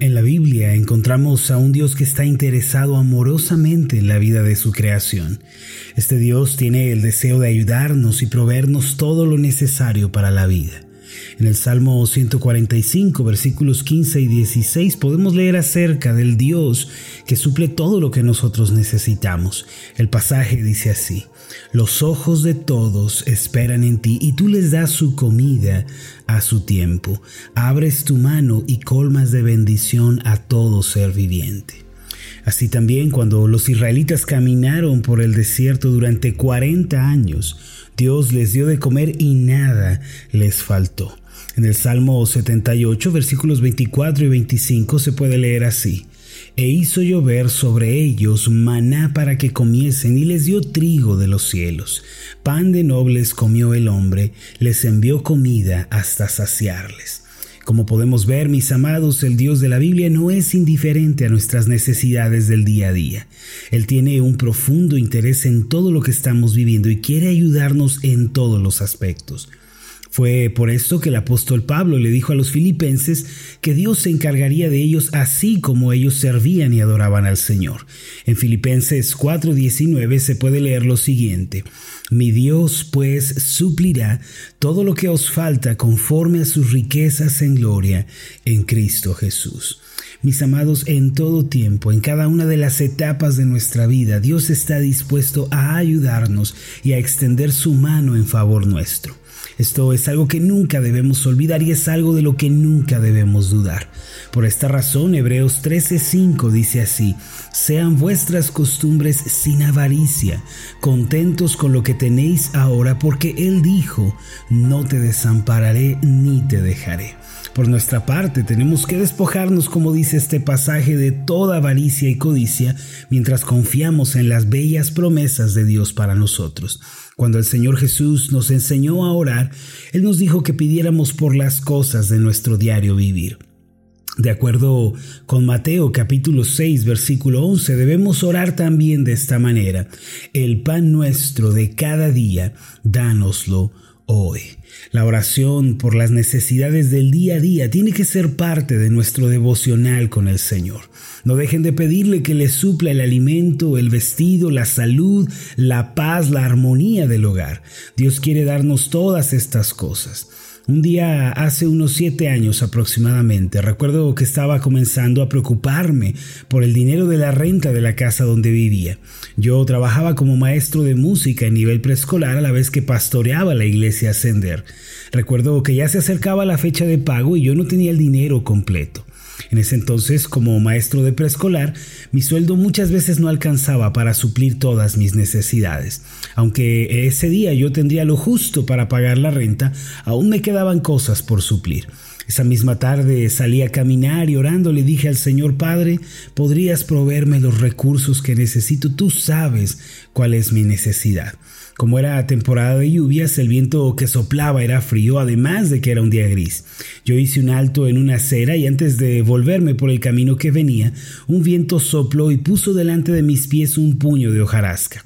En la Biblia encontramos a un Dios que está interesado amorosamente en la vida de su creación. Este Dios tiene el deseo de ayudarnos y proveernos todo lo necesario para la vida. En el Salmo 145, versículos 15 y 16 podemos leer acerca del Dios que suple todo lo que nosotros necesitamos. El pasaje dice así, los ojos de todos esperan en ti y tú les das su comida a su tiempo. Abres tu mano y colmas de bendición a todo ser viviente. Así también cuando los israelitas caminaron por el desierto durante 40 años, Dios les dio de comer y nada les faltó. En el Salmo 78, versículos 24 y 25 se puede leer así. E hizo llover sobre ellos maná para que comiesen y les dio trigo de los cielos. Pan de nobles comió el hombre, les envió comida hasta saciarles. Como podemos ver, mis amados, el Dios de la Biblia no es indiferente a nuestras necesidades del día a día. Él tiene un profundo interés en todo lo que estamos viviendo y quiere ayudarnos en todos los aspectos. Fue por esto que el apóstol Pablo le dijo a los filipenses que Dios se encargaría de ellos así como ellos servían y adoraban al Señor. En Filipenses 4:19 se puede leer lo siguiente, Mi Dios pues suplirá todo lo que os falta conforme a sus riquezas en gloria en Cristo Jesús. Mis amados, en todo tiempo, en cada una de las etapas de nuestra vida, Dios está dispuesto a ayudarnos y a extender su mano en favor nuestro. Esto es algo que nunca debemos olvidar y es algo de lo que nunca debemos dudar. Por esta razón, Hebreos 13:5 dice así, sean vuestras costumbres sin avaricia, contentos con lo que tenéis ahora, porque Él dijo, no te desampararé ni te dejaré. Por nuestra parte, tenemos que despojarnos, como dice este pasaje, de toda avaricia y codicia, mientras confiamos en las bellas promesas de Dios para nosotros. Cuando el Señor Jesús nos enseñó a orar, Él nos dijo que pidiéramos por las cosas de nuestro diario vivir. De acuerdo con Mateo capítulo 6 versículo 11, debemos orar también de esta manera. El pan nuestro de cada día, dánoslo hoy. La oración por las necesidades del día a día tiene que ser parte de nuestro devocional con el Señor. No dejen de pedirle que les supla el alimento, el vestido, la salud, la paz, la armonía del hogar. Dios quiere darnos todas estas cosas. Un día hace unos siete años aproximadamente, recuerdo que estaba comenzando a preocuparme por el dinero de la renta de la casa donde vivía. Yo trabajaba como maestro de música en nivel preescolar a la vez que pastoreaba la iglesia Ascender. Recuerdo que ya se acercaba la fecha de pago y yo no tenía el dinero completo. En ese entonces, como maestro de preescolar, mi sueldo muchas veces no alcanzaba para suplir todas mis necesidades. Aunque ese día yo tendría lo justo para pagar la renta, aún me quedaban cosas por suplir. Esa misma tarde salí a caminar y orando le dije al Señor Padre, podrías proveerme los recursos que necesito, tú sabes cuál es mi necesidad. Como era temporada de lluvias, el viento que soplaba era frío, además de que era un día gris. Yo hice un alto en una acera y antes de volverme por el camino que venía, un viento sopló y puso delante de mis pies un puño de hojarasca.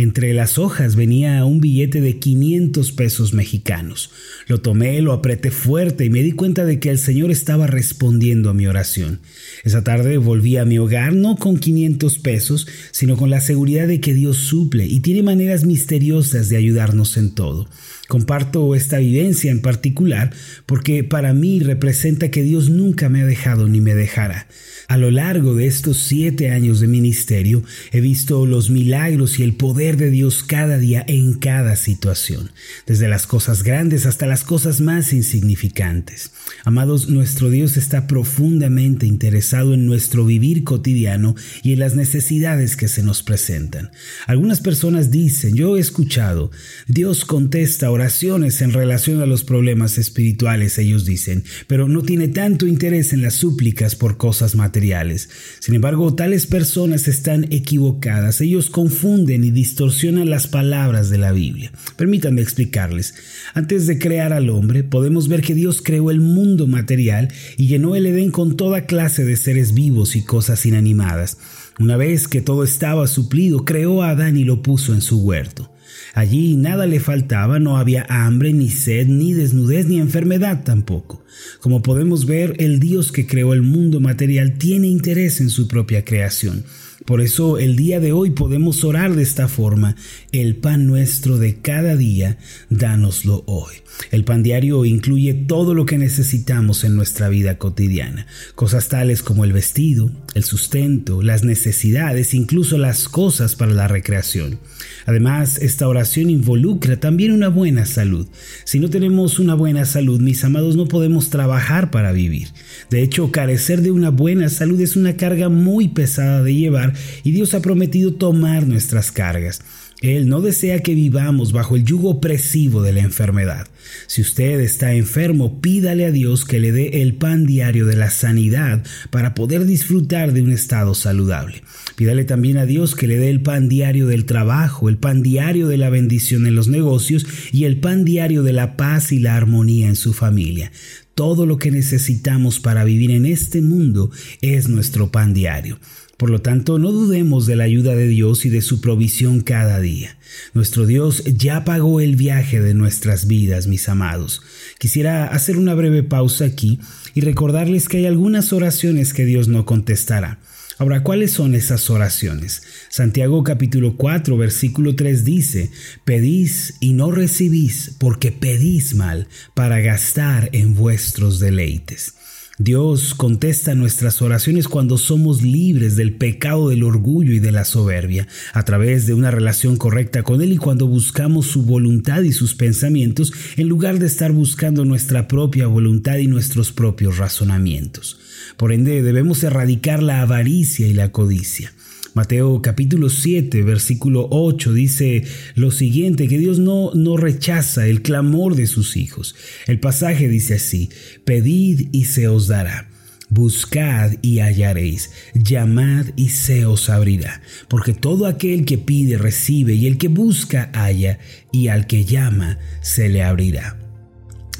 Entre las hojas venía un billete de 500 pesos mexicanos. Lo tomé, lo apreté fuerte y me di cuenta de que el Señor estaba respondiendo a mi oración. Esa tarde volví a mi hogar no con 500 pesos, sino con la seguridad de que Dios suple y tiene maneras misteriosas de ayudarnos en todo. Comparto esta vivencia en particular porque para mí representa que Dios nunca me ha dejado ni me dejará. A lo largo de estos siete años de ministerio he visto los milagros y el poder de Dios cada día en cada situación, desde las cosas grandes hasta las cosas más insignificantes. Amados, nuestro Dios está profundamente interesado en nuestro vivir cotidiano y en las necesidades que se nos presentan. Algunas personas dicen, yo he escuchado, Dios contesta oraciones en relación a los problemas espirituales, ellos dicen, pero no tiene tanto interés en las súplicas por cosas materiales sin embargo, tales personas están equivocadas. Ellos confunden y distorsionan las palabras de la Biblia. Permítanme explicarles. Antes de crear al hombre, podemos ver que Dios creó el mundo material y llenó el Edén con toda clase de seres vivos y cosas inanimadas. Una vez que todo estaba suplido, creó a Adán y lo puso en su huerto. Allí nada le faltaba, no había hambre, ni sed, ni desnudez, ni enfermedad tampoco. Como podemos ver, el Dios que creó el mundo material tiene interés en su propia creación. Por eso el día de hoy podemos orar de esta forma. El pan nuestro de cada día, dánoslo hoy. El pan diario incluye todo lo que necesitamos en nuestra vida cotidiana. Cosas tales como el vestido, el sustento, las necesidades, incluso las cosas para la recreación. Además, esta oración involucra también una buena salud. Si no tenemos una buena salud, mis amados, no podemos trabajar para vivir. De hecho, carecer de una buena salud es una carga muy pesada de llevar y Dios ha prometido tomar nuestras cargas. Él no desea que vivamos bajo el yugo opresivo de la enfermedad. Si usted está enfermo, pídale a Dios que le dé el pan diario de la sanidad para poder disfrutar de un estado saludable. Pídale también a Dios que le dé el pan diario del trabajo, el pan diario de la bendición en los negocios y el pan diario de la paz y la armonía en su familia. Todo lo que necesitamos para vivir en este mundo es nuestro pan diario. Por lo tanto, no dudemos de la ayuda de Dios y de su provisión cada día. Nuestro Dios ya pagó el viaje de nuestras vidas, mis amados. Quisiera hacer una breve pausa aquí y recordarles que hay algunas oraciones que Dios no contestará. Ahora, ¿cuáles son esas oraciones? Santiago capítulo 4, versículo 3 dice, Pedís y no recibís porque pedís mal para gastar en vuestros deleites. Dios contesta nuestras oraciones cuando somos libres del pecado del orgullo y de la soberbia, a través de una relación correcta con Él y cuando buscamos su voluntad y sus pensamientos en lugar de estar buscando nuestra propia voluntad y nuestros propios razonamientos. Por ende, debemos erradicar la avaricia y la codicia. Mateo capítulo 7, versículo 8 dice lo siguiente, que Dios no, no rechaza el clamor de sus hijos. El pasaje dice así, pedid y se os dará. Buscad y hallaréis, llamad y se os abrirá, porque todo aquel que pide recibe, y el que busca halla, y al que llama se le abrirá.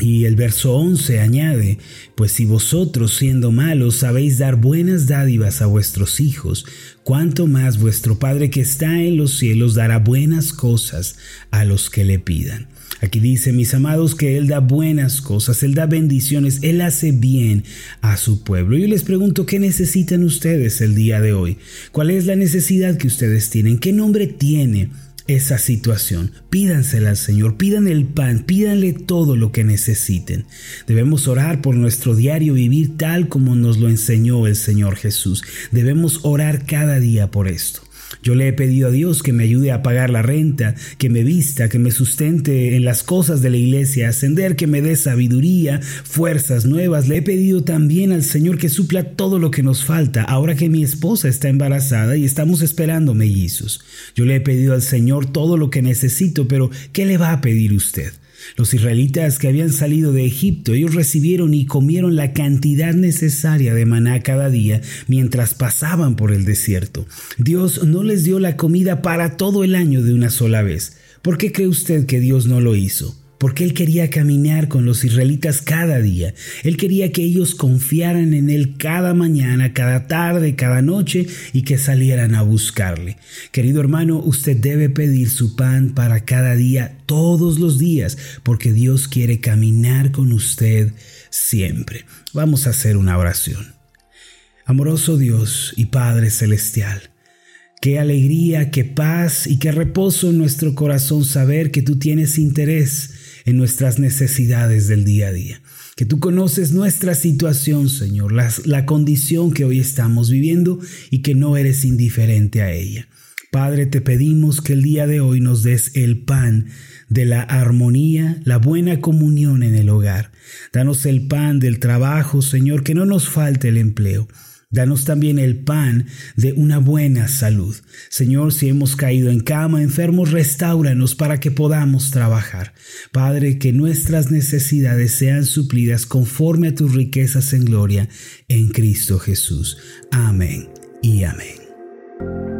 Y el verso 11 añade, pues si vosotros siendo malos sabéis dar buenas dádivas a vuestros hijos, cuánto más vuestro Padre que está en los cielos dará buenas cosas a los que le pidan. Aquí dice, mis amados, que Él da buenas cosas, Él da bendiciones, Él hace bien a su pueblo. Yo les pregunto, ¿qué necesitan ustedes el día de hoy? ¿Cuál es la necesidad que ustedes tienen? ¿Qué nombre tiene? Esa situación. Pídansela al Señor, pidan el pan, pídanle todo lo que necesiten. Debemos orar por nuestro diario vivir tal como nos lo enseñó el Señor Jesús. Debemos orar cada día por esto. Yo le he pedido a Dios que me ayude a pagar la renta, que me vista, que me sustente en las cosas de la iglesia, ascender, que me dé sabiduría, fuerzas nuevas. Le he pedido también al Señor que supla todo lo que nos falta, ahora que mi esposa está embarazada y estamos esperando mellizos. Yo le he pedido al Señor todo lo que necesito, pero ¿qué le va a pedir usted? Los israelitas que habían salido de Egipto, ellos recibieron y comieron la cantidad necesaria de maná cada día mientras pasaban por el desierto. Dios no les dio la comida para todo el año de una sola vez. ¿Por qué cree usted que Dios no lo hizo? Porque él quería caminar con los israelitas cada día. Él quería que ellos confiaran en él cada mañana, cada tarde, cada noche y que salieran a buscarle. Querido hermano, usted debe pedir su pan para cada día, todos los días, porque Dios quiere caminar con usted siempre. Vamos a hacer una oración. Amoroso Dios y Padre Celestial, Qué alegría, qué paz y qué reposo en nuestro corazón saber que tú tienes interés en nuestras necesidades del día a día. Que tú conoces nuestra situación, Señor, la, la condición que hoy estamos viviendo y que no eres indiferente a ella. Padre, te pedimos que el día de hoy nos des el pan de la armonía, la buena comunión en el hogar. Danos el pan del trabajo, Señor, que no nos falte el empleo. Danos también el pan de una buena salud. Señor, si hemos caído en cama, enfermos, restauranos para que podamos trabajar. Padre, que nuestras necesidades sean suplidas conforme a tus riquezas en gloria en Cristo Jesús. Amén y amén.